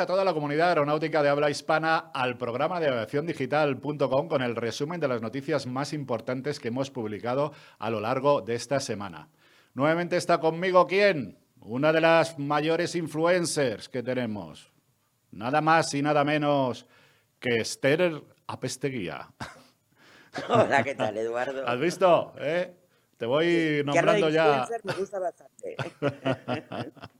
A toda la comunidad aeronáutica de habla hispana al programa de aviaciondigital.com con el resumen de las noticias más importantes que hemos publicado a lo largo de esta semana. Nuevamente está conmigo quién? Una de las mayores influencers que tenemos. Nada más y nada menos que Esther Apesteguía. Hola, ¿qué tal, Eduardo? ¿Has visto? ¿Eh? Te voy nombrando ya. Me gusta bastante.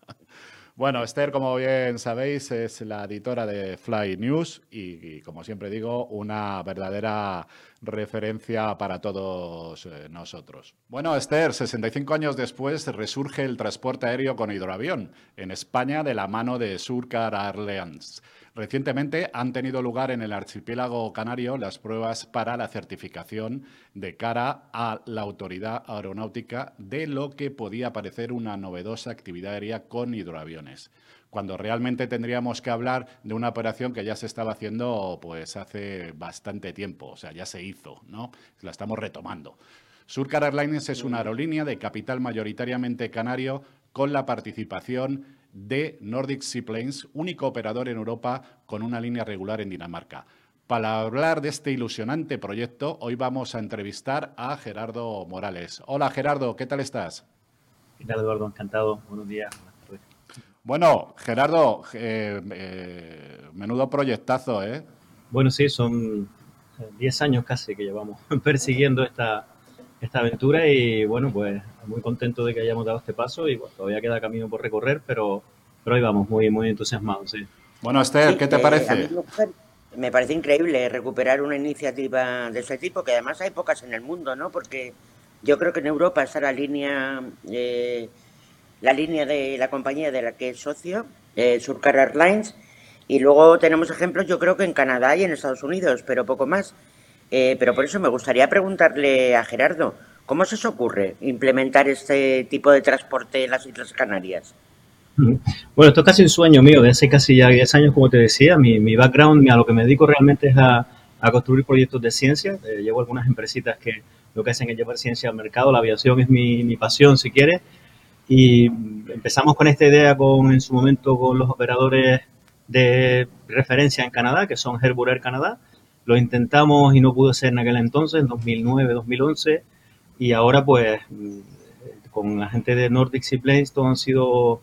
Bueno, Esther, como bien sabéis, es la editora de Fly News y, como siempre digo, una verdadera referencia para todos eh, nosotros. Bueno, Esther, 65 años después resurge el transporte aéreo con hidroavión en España de la mano de Surcar Airlines. Recientemente han tenido lugar en el archipiélago canario las pruebas para la certificación de cara a la autoridad aeronáutica de lo que podía parecer una novedosa actividad aérea con hidroaviones cuando realmente tendríamos que hablar de una operación que ya se estaba haciendo pues hace bastante tiempo, o sea, ya se hizo, ¿no? La estamos retomando. Surcar Airlines es una aerolínea de capital mayoritariamente canario con la participación de Nordic Seaplanes, único operador en Europa con una línea regular en Dinamarca. Para hablar de este ilusionante proyecto, hoy vamos a entrevistar a Gerardo Morales. Hola Gerardo, ¿qué tal estás? ¿Qué tal Eduardo? Encantado. Buenos días. Bueno, Gerardo, eh, eh, menudo proyectazo, ¿eh? Bueno, sí, son 10 años casi que llevamos persiguiendo esta, esta aventura y bueno, pues muy contento de que hayamos dado este paso y todavía queda camino por recorrer, pero, pero ahí vamos, muy, muy entusiasmados, sí. Bueno, Esther, ¿qué te eh, parece? Me parece increíble recuperar una iniciativa de este tipo, que además hay pocas en el mundo, ¿no? Porque yo creo que en Europa está la línea, eh, la línea de la compañía de la que es socio, eh, Surcar Airlines, y luego tenemos ejemplos, yo creo que en Canadá y en Estados Unidos, pero poco más. Eh, pero por eso me gustaría preguntarle a Gerardo, ¿cómo se os ocurre implementar este tipo de transporte en las Islas Canarias? Bueno, esto es casi un sueño mío, de hace casi ya 10 años, como te decía. Mi, mi background, a lo que me dedico realmente es a, construir proyectos de ciencia. Eh, llevo algunas empresitas que lo que hacen es llevar ciencia al mercado. La aviación es mi, pasión, si quieres. Y empezamos con esta idea con, en su momento con los operadores de referencia en Canadá, que son Herburer Air Canadá lo intentamos y no pudo ser en aquel entonces, en 2009, 2011, y ahora pues con la gente de Nordic Seaplanes todo han sido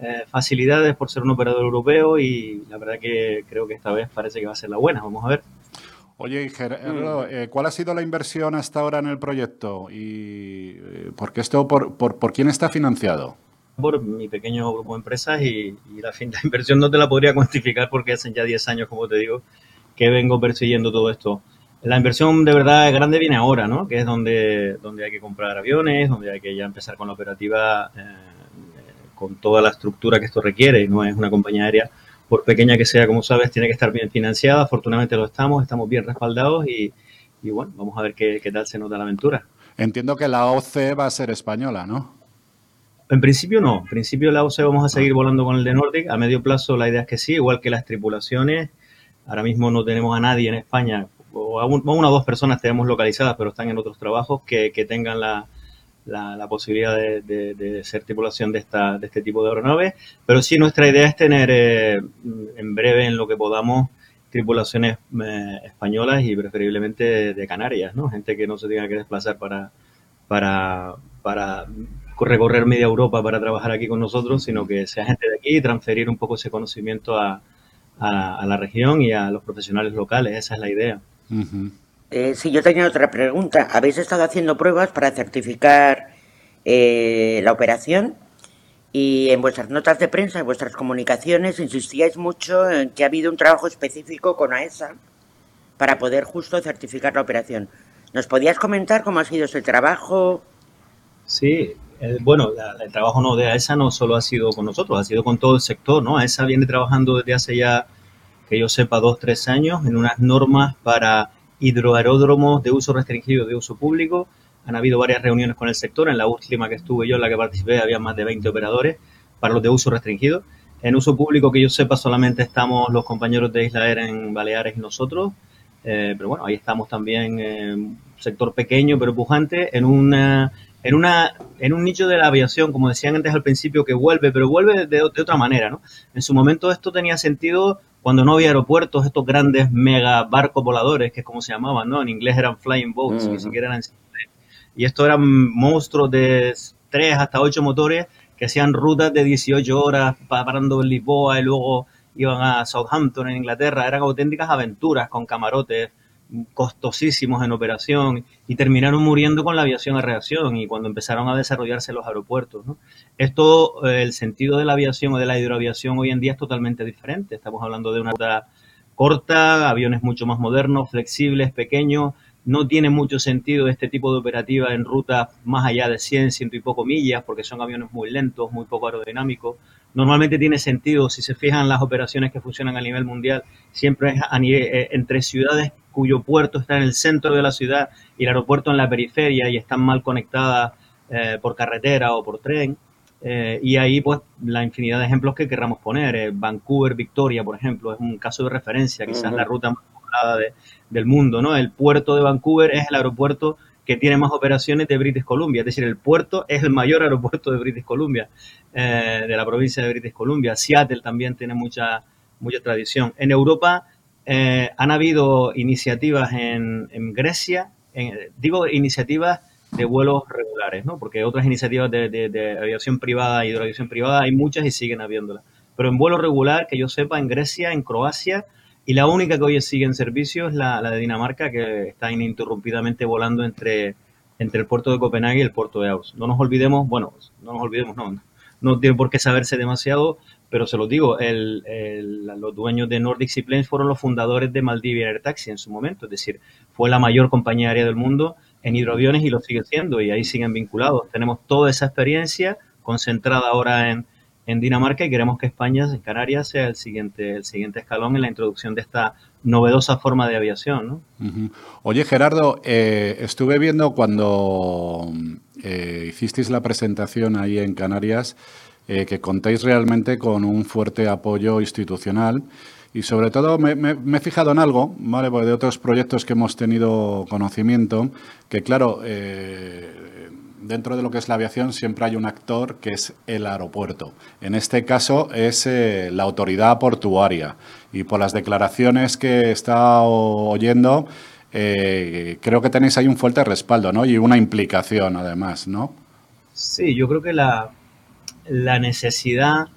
eh, facilidades por ser un operador europeo y la verdad que creo que esta vez parece que va a ser la buena, vamos a ver. Oye, Gerardo, mm. eh, ¿cuál ha sido la inversión hasta ahora en el proyecto? ¿Y eh, por, esto, por, por, quién está financiado? Por mi pequeño grupo de empresas y, la, la, inversión no te la podría cuantificar porque hacen ya 10 años, como te digo, que vengo persiguiendo todo esto. La inversión de verdad grande viene ahora, ¿no? Que es donde, donde hay que comprar aviones, donde hay que ya empezar con la operativa eh, con toda la estructura que esto requiere. No es una compañía aérea, por pequeña que sea, como sabes, tiene que estar bien financiada. Afortunadamente lo estamos, estamos bien respaldados y, y bueno, vamos a ver qué, qué tal se nota la aventura. Entiendo que la OC va a ser española, ¿no? En principio no. En principio la OC vamos a seguir volando con el de Nordic. A medio plazo la idea es que sí, igual que las tripulaciones Ahora mismo no tenemos a nadie en España, o a, una o dos personas tenemos localizadas, pero están en otros trabajos que, tengan la, la, posibilidad de, ser tripulación de, esta, de este tipo de aeronaves. Pero sí, nuestra idea es tener eh, en breve, en lo que podamos, tripulaciones eh, españolas y preferiblemente de Canarias, ¿no? Gente que no se tenga que desplazar para, para, para recorrer media Europa para trabajar aquí con nosotros, sino que sea gente de aquí y transferir un poco ese conocimiento a, a, la región y a los profesionales locales. Esa es la idea. Eh, sí, yo tenía otra pregunta. ¿Habéis estado haciendo pruebas para certificar eh, la operación? Y en vuestras notas de prensa, en vuestras comunicaciones, insistíais mucho en que ha habido un trabajo específico con AESA para poder justo certificar la operación. ¿Nos podías comentar cómo ha sido ese trabajo? Sí, bueno, el trabajo no de AESA no solo ha sido con nosotros, ha sido con todo el sector, ¿no? AESA viene trabajando desde hace ya, que yo sepa, dos, tres años en unas normas para hidroaeródromos de uso restringido de uso público. Han habido varias reuniones con el sector. En la última que estuve yo, en la que participé, había más de 20 operadores para los de uso restringido. En uso público, que yo sepa, solamente estamos los compañeros de Isla Air en Baleares y nosotros. Eh, pero bueno, ahí estamos también, un sector pequeño pero pujante, en una en, una, en un nicho de la aviación, como decían antes al principio, que vuelve, pero vuelve de, otra manera, ¿no? En su momento esto tenía sentido cuando no había aeropuertos, estos grandes mega barcos voladores, que es como se llamaban, ¿no? En inglés eran flying boats, ni siquiera eran... Y estos eran monstruos de 3 hasta 8 motores que hacían rutas de 18 horas parando en Lisboa y luego iban a Southampton en Inglaterra. Eran auténticas aventuras con camarotes, costosísimos en operación y terminaron muriendo con la aviación a reacción y cuando empezaron a desarrollarse los aeropuertos. Esto, eh, el sentido de la aviación o de la hidroaviación hoy en día es totalmente diferente. Estamos hablando de una ruta corta, aviones mucho más modernos, flexibles, pequeños. No tiene mucho sentido este tipo de operativa en rutas más allá de 100, ciento y poco millas, porque son aviones muy lentos, muy poco aerodinámicos. Normalmente tiene sentido, si se fijan las operaciones que funcionan a nivel mundial, siempre es eh, entre ciudades cuyo puerto está en el centro de la ciudad y el aeropuerto en la periferia y están mal conectadas eh, por carretera o por tren. Eh, y ahí, pues, la infinidad de ejemplos que querramos poner. Eh, Vancouver, Victoria, por ejemplo, es un caso de referencia, quizás la ruta más poblada del mundo, ¿no? El puerto de Vancouver es el aeropuerto que tiene más operaciones de British Columbia, es decir, el puerto es el mayor aeropuerto de British Columbia, de la provincia de British Columbia. Seattle también tiene mucha, mucha tradición. En Europa eh, han habido iniciativas en, Grecia, digo iniciativas de vuelos regulares, ¿no? Porque otras iniciativas de, aviación privada y hidroaviación privada hay muchas y siguen habiéndolas. Pero en vuelo regular, que yo sepa, en Grecia, en Croacia, y la única que hoy sigue en servicio es la, de Dinamarca, que está ininterrumpidamente volando entre, entre el puerto de Copenhague y el puerto de Aus. No nos olvidemos, bueno, no nos olvidemos, no, no tiene por qué saberse demasiado, pero se lo digo, el, los dueños de Nordic Seaplanes fueron los fundadores de Maldivia Air Taxi en su momento, es decir, fue la mayor compañía aérea del mundo en hidroaviones y lo sigue siendo y ahí siguen vinculados. Tenemos toda esa experiencia concentrada ahora en, Dinamarca y queremos que España, en Canarias, sea el siguiente, el siguiente escalón en la introducción de esta novedosa forma de aviación. ¿no? Oye, Gerardo, eh, estuve viendo cuando eh, hicisteis la presentación ahí en Canarias, eh, que contéis realmente con un fuerte apoyo institucional. Y sobre todo me, he fijado en algo, ¿vale? De otros proyectos que hemos tenido conocimiento, que claro, dentro de lo que es la aviación siempre hay un actor que es el aeropuerto. En este caso es eh, la autoridad portuaria. Y por las declaraciones que he estado oyendo, creo que tenéis ahí un fuerte respaldo, ¿no? Y una implicación además, ¿no? Sí, yo creo que la, la necesidad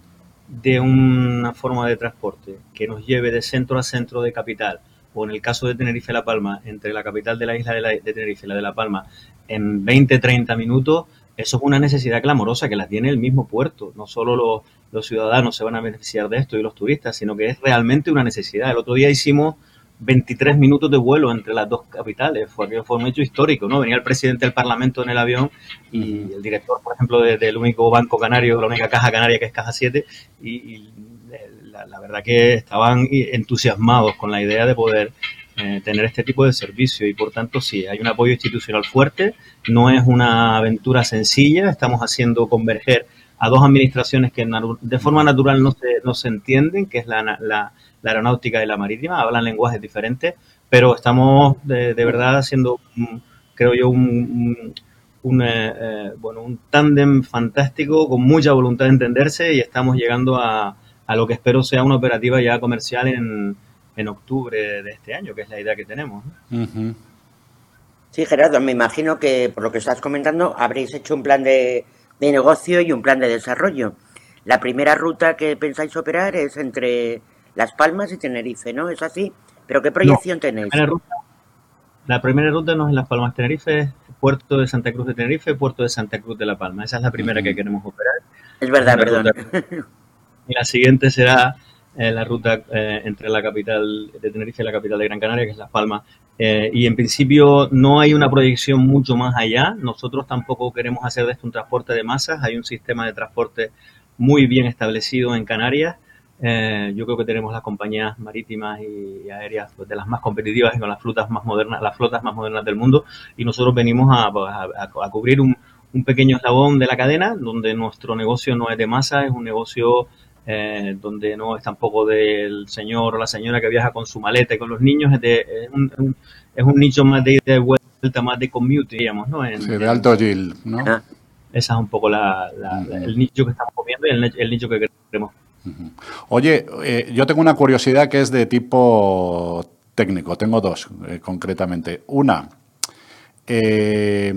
de una forma de transporte que nos lleve de centro a centro de capital, o en el caso de Tenerife-La Palma, entre la capital de la isla de, Tenerife y la de La Palma, en 20-30 minutos, eso es una necesidad clamorosa que la tiene el mismo puerto. No solo los, los ciudadanos se van a beneficiar de esto y los turistas, sino que es realmente una necesidad. El otro día hicimos 23 minutos de vuelo entre las dos capitales. Fue, fue un hecho histórico, ¿no? Venía el presidente del Parlamento en el avión y el director, por ejemplo, del único banco canario, la única caja canaria que es Caja 7, y, la, verdad que estaban entusiasmados con la idea de poder eh, tener este tipo de servicio. Y por tanto sí, hay un apoyo institucional fuerte, no es una aventura sencilla, estamos haciendo converger a dos administraciones que de forma natural no se, no se entienden, que es la, la la aeronáutica y la marítima, hablan lenguajes diferentes, pero estamos de, verdad haciendo, creo yo, un, un, eh, eh, bueno, un tándem fantástico con mucha voluntad de entenderse y estamos llegando a, a lo que espero sea una operativa ya comercial en, en, octubre de este año, que es la idea que tenemos. Sí, Gerardo, me imagino que por lo que estás comentando habréis hecho un plan de, de negocio y un plan de desarrollo. La primera ruta que pensáis operar es entre las Palmas y Tenerife, ¿no? ¿Es así? ¿Pero qué proyección tenéis? La primera, ruta, no es Las Palmas Tenerife, es Puerto de Santa Cruz de Tenerife, Puerto de Santa Cruz de La Palma. Esa es la primera que queremos operar. Es verdad, perdón. Y la siguiente será eh, la ruta eh, entre la capital de Tenerife y la capital de Gran Canaria, que es Las Palmas. Eh, y en principio no hay una proyección mucho más allá. Nosotros tampoco queremos hacer de esto un transporte de masas. Hay un sistema de transporte muy bien establecido en Canarias eh, yo creo que tenemos las compañías marítimas y, aéreas pues, de las más competitivas y con las flotas más modernas, las flotas más modernas del mundo, y nosotros venimos a, pues, cubrir un, pequeño eslabón de la cadena, donde nuestro negocio no es de masa, es un negocio eh, donde no es tampoco del señor o la señora que viaja con su maleta y con los niños, es, un, nicho más de, de vuelta más de commute, digamos, ¿no? sí, de alto yield, ¿no? Ah. Esa es un poco la, el nicho que estamos comiendo y el, nicho que queremos. Oye, eh, yo tengo una curiosidad que es de tipo técnico. Tengo dos, eh, concretamente. Una, eh,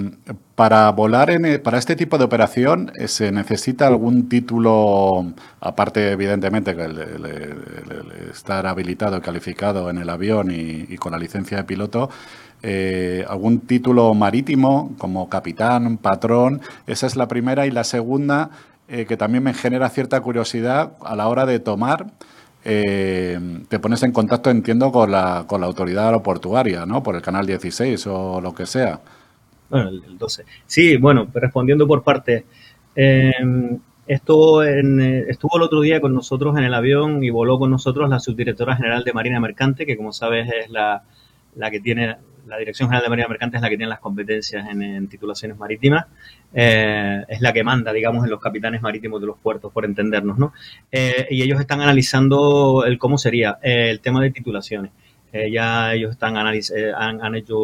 para volar en, e, para este tipo de operación eh, se necesita algún título, aparte evidentemente que el, estar habilitado y calificado en el avión y, con la licencia de piloto, eh, algún título marítimo como capitán, patrón. Esa es la primera y la segunda que también me genera cierta curiosidad a la hora de tomar eh, te pones en contacto, entiendo, con la, con la autoridad aeroportuaria, ¿no? Por el canal 16 o lo que sea. Bueno, el, 12. Sí, bueno, respondiendo por parte. Eh, estuvo, en, estuvo el otro día con nosotros en el avión y voló con nosotros la subdirectora general de Marina Mercante, que como sabes es la, la que tiene la Dirección General de Marina Mercante es la que tiene las competencias en, titulaciones marítimas, eh, es la que manda, digamos, en los capitanes marítimos de los puertos, por entendernos, ¿no? Eh, y ellos están analizando el cómo sería eh, el tema de titulaciones. ya ellos están han, hecho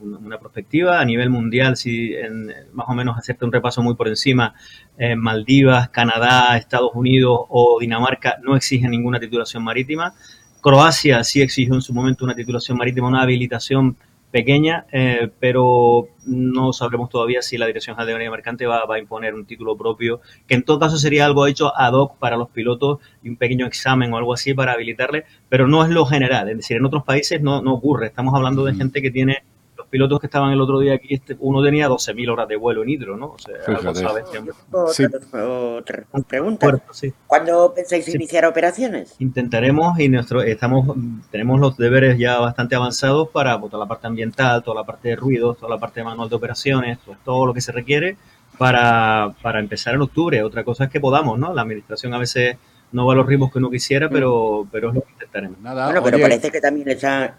una perspectiva a nivel mundial, si más o menos hacerte un repaso muy por encima, Maldivas, Canadá, Estados Unidos o Dinamarca no exigen ninguna titulación marítima. Croacia sí exigió en su momento una titulación marítima, una habilitación pequeña, eh, pero no sabremos todavía si la Dirección General de Mercante va, a imponer un título propio, que en todo caso sería algo hecho ad hoc para los pilotos y un pequeño examen o algo así para habilitarle, pero no es lo general, es decir, en otros países no, no ocurre, estamos hablando de gente que tiene pilotos que estaban el otro día aquí, este, uno tenía 12.000 horas de vuelo en hidro, ¿no? O sea, algo sabes, sí. Otra, pregunta. ¿Cuándo pensáis iniciar operaciones? Intentaremos y nuestro, estamos, tenemos los deberes ya bastante avanzados para pues, toda la parte ambiental, toda la parte de ruidos, toda la parte de manual de operaciones, pues todo lo que se requiere para, para empezar en octubre. Otra cosa es que podamos, ¿no? La administración a veces no va a los ritmos que uno quisiera, mm. pero, pero es lo que intentaremos. Nada, bueno, pero parece que también está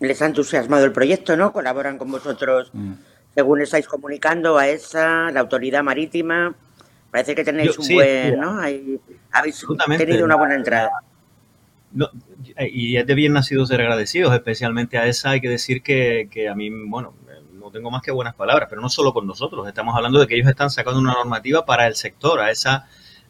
les ha entusiasmado el proyecto, ¿no? Colaboran con vosotros, mm. según estáis comunicando a esa, la autoridad marítima. Parece que tenéis un buen, ¿no? habéis tenido una buena entrada. y es de bien nacido ser agradecidos, especialmente a esa. Hay que decir que, que a mí, bueno, no tengo más que buenas palabras, pero no solo con nosotros. Estamos hablando de que ellos están sacando una normativa para el sector, a esa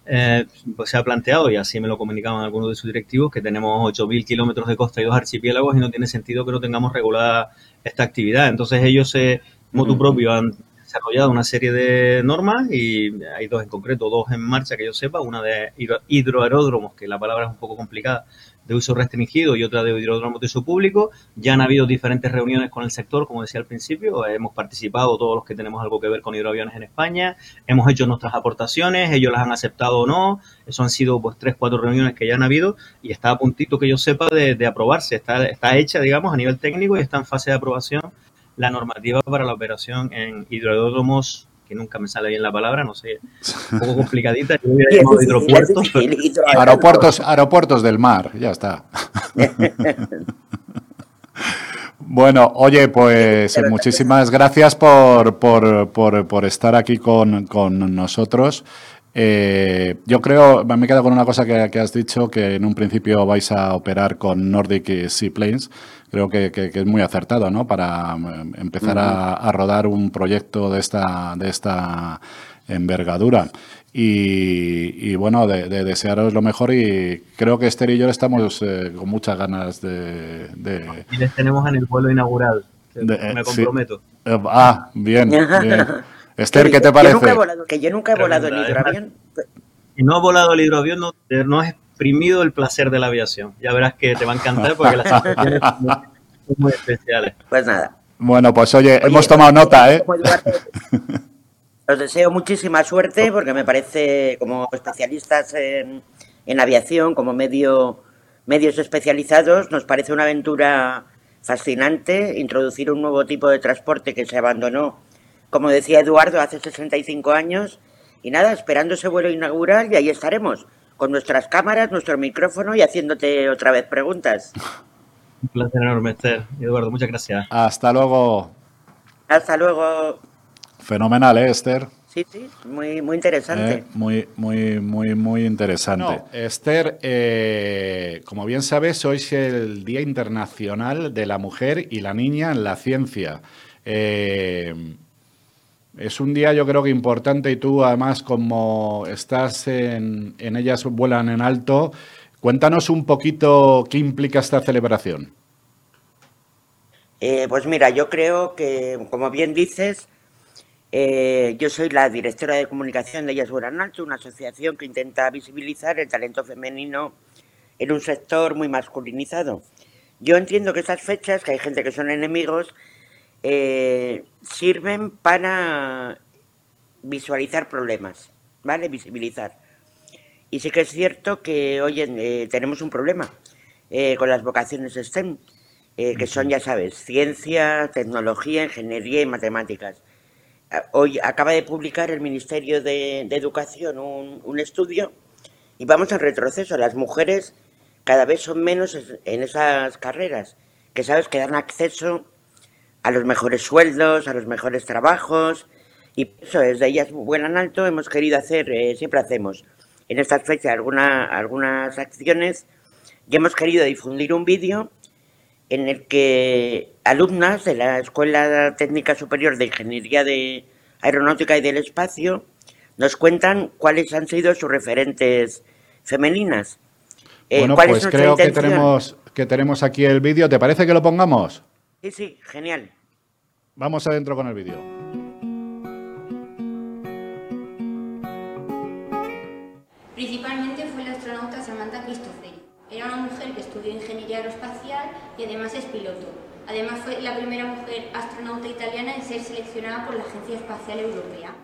eh, pues se ha planteado, y así me lo comunicaban algunos de sus directivos, que tenemos 8.000 kilómetros de costa y dos archipiélagos y no tiene sentido que no tengamos regulada esta actividad. Entonces ellos, eh, tu propio, han desarrollado una serie de normas y hay dos en concreto, dos en marcha que yo sepa, una de hidroaeródromos, que la palabra es un poco complicada, de uso restringido y otra de hidródromos de uso público. Ya han habido diferentes reuniones con el sector, como decía al principio, hemos participado todos los que tenemos algo que ver con hidroaviones en España, hemos hecho nuestras aportaciones, ellos las han aceptado o no, eso han sido pues tres, cuatro reuniones que ya han habido y está a puntito que yo sepa de, aprobarse, está, está hecha, digamos, a nivel técnico y está en fase de aprobación la normativa para la operación en hidródromos que nunca me sale bien la palabra, no sé, un poco complicadita. Yo hubiera llamado hidropuertos. Aeropuertos, aeropuertos del mar, ya está. Bueno, oye, pues muchísimas gracias por, por, por, por estar aquí con, con nosotros. Eh, yo creo, me he quedado con una cosa que, que, has dicho, que en un principio vais a operar con Nordic Seaplanes creo que, es muy acertado, ¿no? Para em, empezar a, rodar un proyecto de esta, de esta envergadura. Y, bueno, de, desearos lo mejor y creo que Esther y yo estamos eh, con muchas ganas de, Y les tenemos en el vuelo inaugural, me eh, comprometo. Eh, ah, bien, bien. Esther, ¿qué te parece? que yo nunca he volado el hidroavión. Si no he volado el hidroavión, no, no es exprimido el placer de la aviación. Ya verás que te va a encantar porque las situaciones son muy especiales. Pues nada. Bueno, pues oye, hemos tomado nota, ¿eh? Os deseo muchísima suerte porque me parece, como especialistas en, en aviación, como medio, medios especializados, nos parece una aventura fascinante introducir un nuevo tipo de transporte que se abandonó, como decía Eduardo, hace 65 años. Y nada, esperando ese vuelo inaugural y ahí estaremos con nuestras cámaras, nuestro micrófono y haciéndote otra vez preguntas. Un placer enorme, Esther. Eduardo, muchas gracias. Hasta luego. Hasta luego. Fenomenal, ¿eh, Esther? Sí, sí, muy, muy interesante. Eh, muy, muy, muy, muy interesante. Esther, eh, como bien sabes, hoy es el Día Internacional de la Mujer y la Niña en la Ciencia. Eh, es un día yo creo que importante y tú además como estás en, en ellas vuelan en alto, cuéntanos un poquito qué implica esta celebración. Eh, pues mira, yo creo que, como bien dices, eh, yo soy la directora de comunicación de Ellas Vuelan Alto, una asociación que intenta visibilizar el talento femenino en un sector muy masculinizado. Yo entiendo que esas fechas, que hay gente que son enemigos, eh, sirven para visualizar problemas, ¿vale? Visibilizar. Y sí que es cierto que hoy eh, tenemos un problema eh, con las vocaciones STEM, que son, ya sabes, ciencia, tecnología, ingeniería y matemáticas. Hoy acaba de publicar el Ministerio de, Educación un, un estudio y vamos en retroceso. Las mujeres cada vez son menos en esas carreras, que sabes que dan acceso a los mejores sueldos, a los mejores trabajos, y eso es, de ellas vuelan alto, hemos querido hacer, eh, siempre hacemos en estas fechas alguna, algunas acciones, y hemos querido difundir un vídeo en el que alumnas de la Escuela Técnica Superior de Ingeniería de Aeronáutica y del Espacio nos cuentan cuáles han sido sus referentes femeninas eh, bueno, pues creo que tenemos, que tenemos aquí el vídeo. ¿Te parece que lo pongamos? Sí, sí, genial. Vamos adentro con el vídeo. Principalmente fue la astronauta Samantha Cristofori. Era una mujer que estudió ingeniería aeroespacial y además es piloto. Además fue la primera mujer astronauta italiana en ser seleccionada por la Agencia Espacial Europea.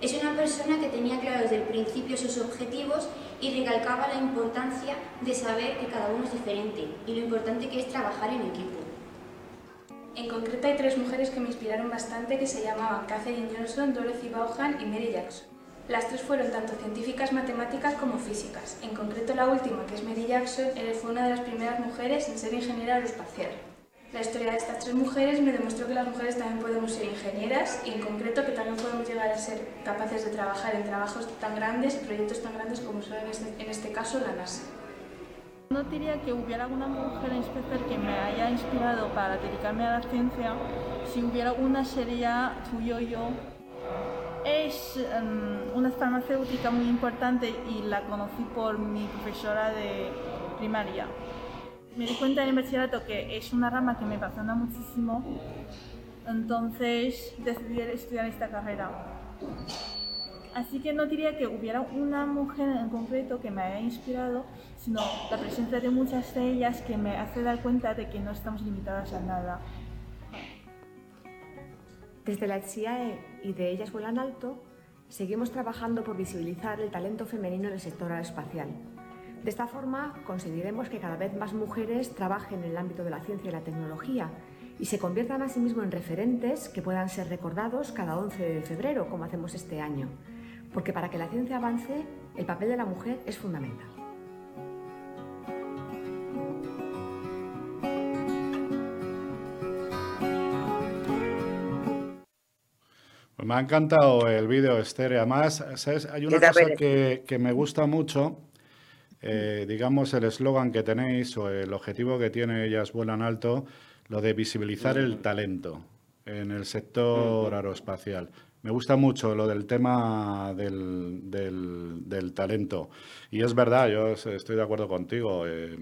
Es una persona que tenía claro desde el principio sus objetivos y recalcaba la importancia de saber que cada uno es diferente y lo importante que es trabajar en equipo. En concreto hay tres mujeres que me inspiraron bastante que se llamaban Katherine Johnson, Dorothy Vaughan y Mary Jackson. Las tres fueron tanto científicas matemáticas como físicas. En concreto la última, que es Mary Jackson, fue una de las primeras mujeres en ser ingeniera aeroespacial. La historia de estas tres mujeres me demostró que las mujeres también podemos ser ingenieras y en concreto que también podemos llegar a ser capaces de trabajar en trabajos tan grandes proyectos tan grandes como son en este, en este caso la NASA. No diría que hubiera alguna mujer en especial que me haya inspirado para dedicarme a la ciencia. Si hubiera una sería tuyo yo. Es um, una farmacéutica muy importante y la conocí por mi profesora de primaria me di cuenta en el bachillerato que es una rama que me apasiona muchísimo, entonces decidí estudiar esta carrera. Así que no diría que hubiera una mujer en concreto que me haya inspirado, sino la presencia de muchas de ellas que me hace dar cuenta de que no estamos limitadas a nada. Desde la CIAE y de Ellas Vuelan Alto, seguimos trabajando por visibilizar el talento femenino en el sector aeroespacial de esta forma conseguiremos que cada vez más mujeres trabajen en el ámbito de la ciencia y la tecnología y se conviertan a sí en referentes que puedan ser recordados cada 11 de febrero, como hacemos este año. Porque para que la ciencia avance, el papel de la mujer es fundamental. Pues me ha encantado el vídeo, Esther. Además, hay una cosa que, que me gusta mucho eh, digamos, el eslogan que tenéis o el objetivo que tiene Ellas Vuelan Alto, lo de visibilizar el talento en el sector aeroespacial. Me gusta mucho lo del tema del, del, talento. Y es verdad, yo estoy de acuerdo contigo. Eh,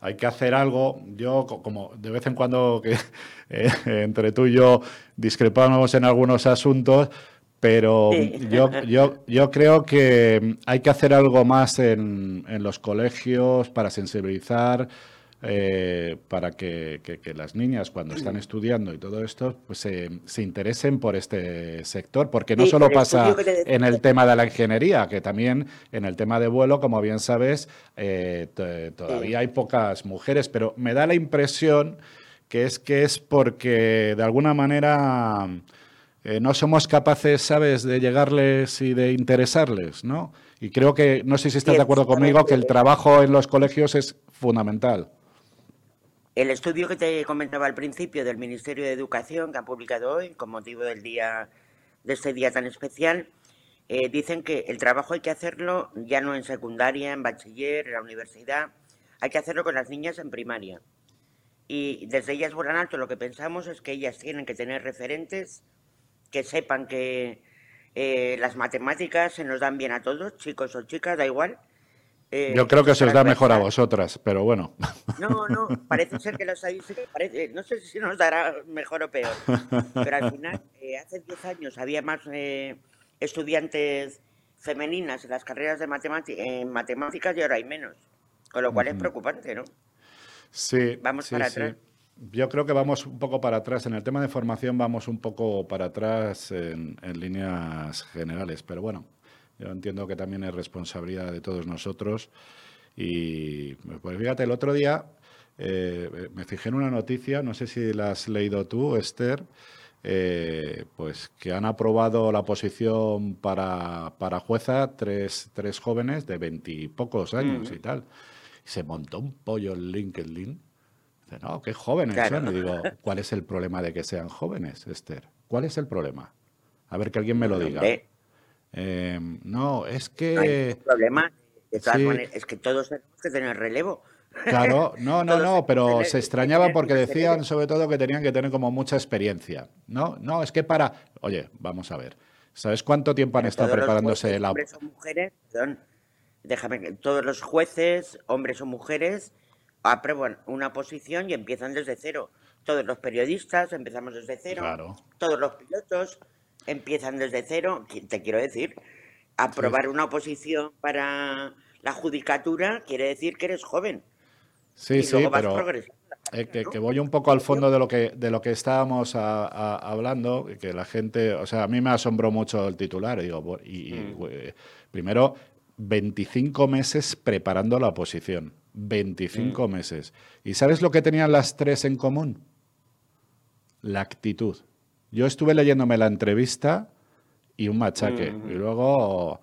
hay que hacer algo. Yo, como de vez en cuando que eh, entre tú y yo discrepamos en algunos asuntos, pero yo, yo, yo creo que hay que hacer algo más en, en los colegios para sensibilizar, eh, para que, que, las niñas cuando están estudiando y todo esto pues se, se interesen por este sector, porque no solo pasa en el tema de la ingeniería, que también en el tema de vuelo, como bien sabes, eh, todavía hay pocas mujeres, pero me da la impresión que es que es porque de alguna manera eh, no somos capaces, ¿sabes?, de llegarles y de interesarles, ¿no? Y creo que, no sé si estás de acuerdo conmigo, que el trabajo en los colegios es fundamental. El estudio que te comentaba al principio del Ministerio de Educación, que han publicado hoy, con motivo del día, de este día tan especial, eh, dicen que el trabajo hay que hacerlo ya no en secundaria, en bachiller, en la universidad, hay que hacerlo con las niñas en primaria. y desde ellas vuelan alto lo que pensamos es que ellas tienen que tener referentes que sepan que eh, las matemáticas se nos dan bien a todos, chicos o chicas, da igual. Eh, Yo creo que se os da mejor a vosotras, pero bueno. No, no, parece ser que los parece, no sé si nos dará mejor o peor, pero al final, eh, hace 10 años había más estudiantes femeninas en las carreras de en matemáticas y ahora hay menos, con lo cual es preocupante, ¿no? Sí. Vamos para atrás. Yo creo que vamos un poco para atrás. En el tema de formación vamos un poco para atrás en, líneas generales, pero bueno, yo entiendo que también es responsabilidad de todos nosotros. Y pues fíjate, el otro día eh, me fijé en una noticia, no sé si la has leído tú, Esther, eh, pues que han aprobado la posición para, para jueza tres, tres jóvenes de veintipocos años y tal. se montó un pollo en LinkedIn no, qué jóvenes son. Y digo, ¿cuál es el problema de que sean jóvenes, Esther? ¿Cuál es el problema? A ver que alguien me lo diga. Eh, no, es que... el problema, es que todos tenemos que tener relevo. Claro, no, no, no, pero se extrañaba porque decían sobre todo que tenían que tener como mucha experiencia. No, no, es que para... Oye, vamos a ver. ¿Sabes cuánto tiempo han estado preparándose la... Hombres o mujeres, perdón, déjame, todos los jueces, hombres o mujeres, aprueban una posición y empiezan desde cero. Todos los periodistas empezamos desde cero. Todos los pilotos empiezan desde cero. Te quiero decir, aprobar una oposición para la judicatura quiere decir que eres joven. Sí, sí, pero eh, que, voy un poco al fondo de lo que de lo que estábamos hablando, que la gente, o sea, a mí me asombró mucho el titular, digo, y, mm. eh, primero 25 meses preparando la oposición. 25 mm. meses. ¿Y sabes lo que tenían las tres en común? La actitud. Yo estuve leyéndome la entrevista y un machaque. Mm. Y luego,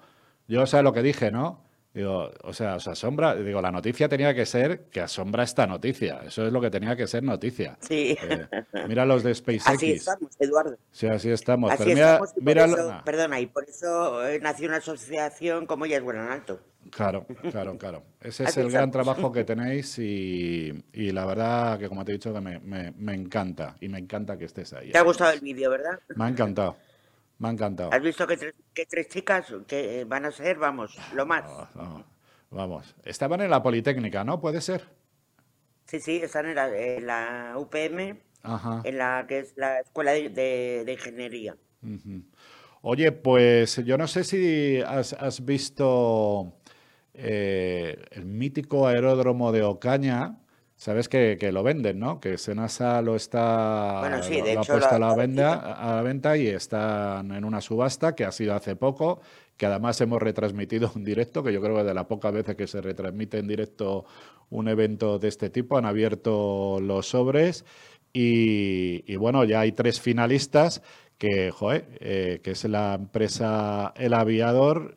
yo sé lo que dije, ¿no? Digo, o sea, os asombra. Digo, la noticia tenía que ser que asombra esta noticia. Eso es lo que tenía que ser noticia. Sí. Eh, mira los de SpaceX. Así estamos, Eduardo. Sí, así estamos. Así estamos Perdona, y por eso eh, nació una asociación como ella es Buenas en Alto. Claro, claro, claro. Ese es el gran trabajo que tenéis y, la verdad que, como te he dicho, que me, me, encanta y me encanta que estés ahí. ¿Te ha gustado el vídeo, verdad? Me ha encantado. Me ha encantado. ¿Has visto que, tres chicas que van a ser, vamos, lo más? vamos. Estaban en la Politécnica, ¿no? ¿Puede ser? Sí, sí, están en la, UPM, en la que es la Escuela de, Ingeniería. Oye, pues yo no sé si has, visto eh, el mítico aeródromo de Ocaña, Sabes que, lo venden, ¿no? Que Senasa lo está bueno, sí, ha puesto a, la venta, a la venta y están en una subasta que ha sido hace poco, que además hemos retransmitido en directo, que yo creo que de las pocas veces que se retransmite en directo un evento de este tipo, han abierto los sobres y, bueno, ya hay tres finalistas que, joder, eh, que es la empresa El Aviador,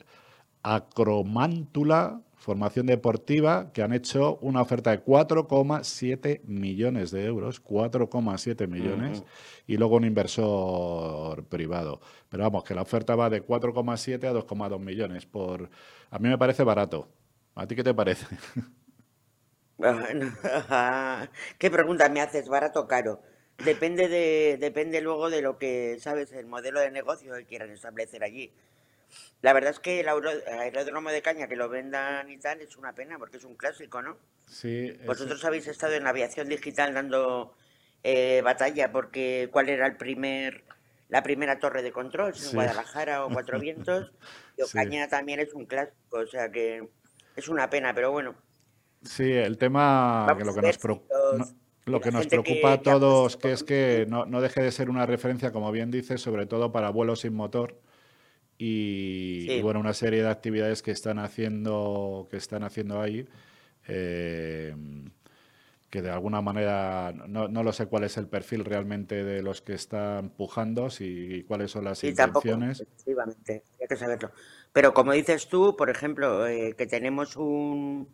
Acromántula, formación deportiva, que han hecho una oferta de 4,7 millones de euros, 4,7 millones, y luego un inversor privado. Pero vamos, que la oferta va de 4,7 a 2,2 millones. Por... A mí me parece barato. ¿A ti qué te parece? ¿Qué pregunta me haces? ¿Barato o caro? Depende, de, depende luego de lo que, ¿sabes? El modelo de negocio que quieran establecer allí. La verdad es que el aeródromo de Caña, que lo vendan y tal, es una pena porque es un clásico, ¿no? Sí. Vosotros habéis estado en la aviación digital dando eh, batalla porque cuál era el primer la primera torre de control, en Guadalajara o Cuatro Vientos. Y Ocaña también es un clásico, o sea que es una pena, pero bueno. Sí, el tema que lo que nos preocupa. lo que nos preocupa a todos, que es que no, no, deje de ser una referencia, como bien dices, sobre todo para vuelos sin motor, y, bueno, una serie de actividades que están haciendo, que están haciendo ahí, eh, que de alguna manera no, no, lo sé cuál es el perfil realmente de los que están empujando, si cuáles son las sí, intenciones. Tampoco, efectivamente, hay que saberlo. Pero como dices tú, por ejemplo, eh, que tenemos un,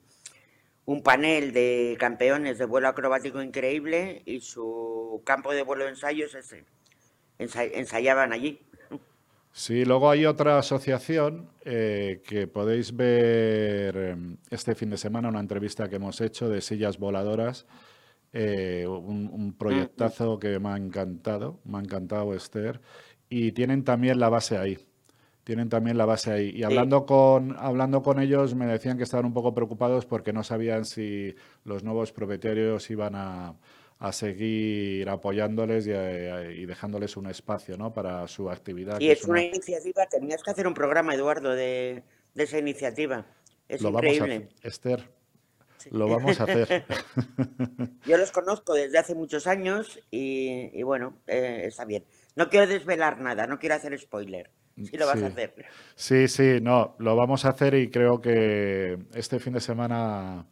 un panel de campeones de vuelo acrobático increíble y su campo de vuelo de ensayo es ese. ensayaban allí. Sí, luego hay otra asociación eh, que podéis ver em, este fin de semana, una entrevista que hemos hecho de sillas voladoras, eh, un, proyectazo que me ha encantado, me ha encantado Esther, y tienen también la base ahí. Tienen también la base ahí. Y hablando, con, hablando con ellos me decían que estaban un poco preocupados porque no sabían si los nuevos propietarios iban a, a seguir apoyándoles y, y, dejándoles un espacio ¿no? para su actividad. Y es, una... iniciativa, tenías que hacer un programa, Eduardo, de, de esa iniciativa. Es Lo increíble. Vamos a, Esther, lo vamos a hacer. Yo los conozco desde hace muchos años y, bueno, eh, está bien. No quiero desvelar nada, no quiero hacer spoiler. Sí lo vas a hacer. Sí, sí, no, lo vamos a hacer y creo que este fin de semana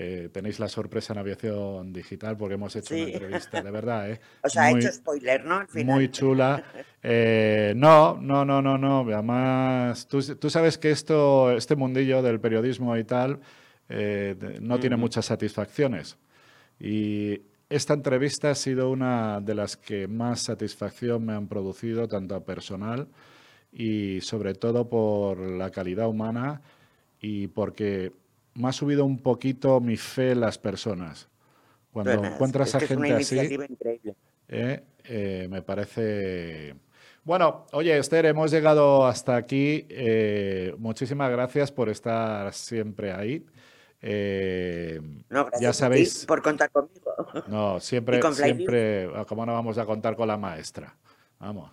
eh, tenéis la sorpresa en aviación digital porque hemos hecho una entrevista, de verdad, ¿eh? O sea, ha hecho spoiler, ¿no? Muy chula. Eh, no, no, no, no, no. Además, tú, tú, sabes que esto, este mundillo del periodismo y tal, eh, no tiene muchas satisfacciones. Y esta entrevista ha sido una de las que más satisfacción me han producido, tanto a personal y sobre todo por la calidad humana y porque me ha subido un poquito mi fe en las personas. Cuando encuentras a gente así, eh, eh, me parece... Bueno, oye, Esther, hemos llegado hasta aquí. muchísimas gracias por estar siempre ahí. Eh, no, gracias ya sabéis. por contar conmigo. No, siempre, siempre, ah, ¿cómo no vamos a contar con la maestra? Vamos,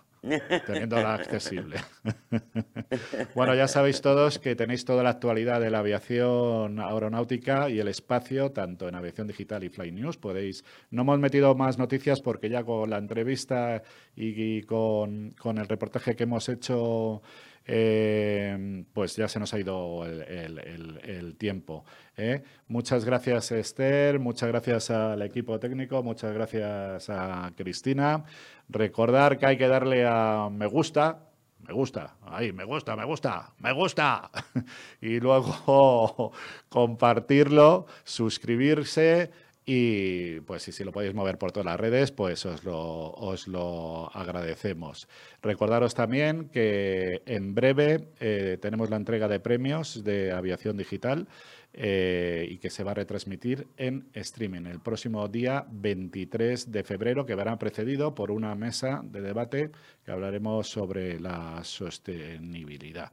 teniéndola accesible. bueno, ya sabéis todos que tenéis toda la actualidad de la aviación aeronáutica y el espacio, tanto en aviación digital y Fly News. Podéis, no hemos metido más noticias porque ya con la entrevista y, con, con el reportaje que hemos hecho eh, pues ya se nos ha ido el, tiempo. ¿eh? Muchas gracias Esther, muchas gracias al equipo técnico, muchas gracias a Cristina. Recordar que hay que darle a me gusta, me gusta, ahí, me gusta, me gusta, me gusta. y luego compartirlo, suscribirse y pues si, lo podéis mover por todas las redes, pues os lo, os lo agradecemos. Recordaros también que en breve eh, tenemos la entrega de premios de aviación digital eh, y que se va a retransmitir en streaming el próximo día 23 de febrero, que verá precedido por una mesa de debate que hablaremos sobre la sostenibilidad.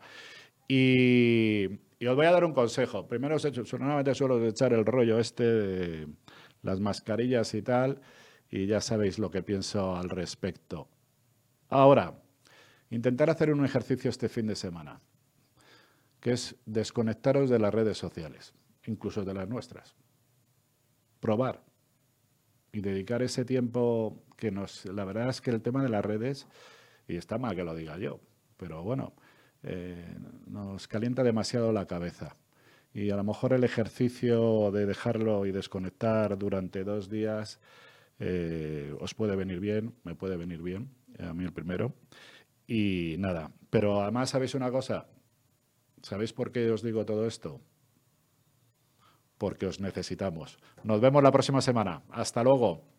Y, os voy a dar un consejo. Primero, normalmente suelo echar el rollo este de las mascarillas y tal, y ya sabéis lo que pienso al respecto. Ahora, intentar hacer un ejercicio este fin de semana, que es desconectaros de las redes sociales, incluso de las nuestras. Probar y dedicar ese tiempo que nos... La verdad es que el tema de las redes, y está mal que lo diga yo, pero bueno, eh, nos calienta demasiado la cabeza y a lo mejor el ejercicio de dejarlo y desconectar durante dos días eh, os puede venir bien, me puede venir bien, a mí el primero. Y nada, pero además sabéis una cosa, ¿sabéis por qué os digo todo esto? Porque os necesitamos. Nos vemos la próxima semana. Hasta luego.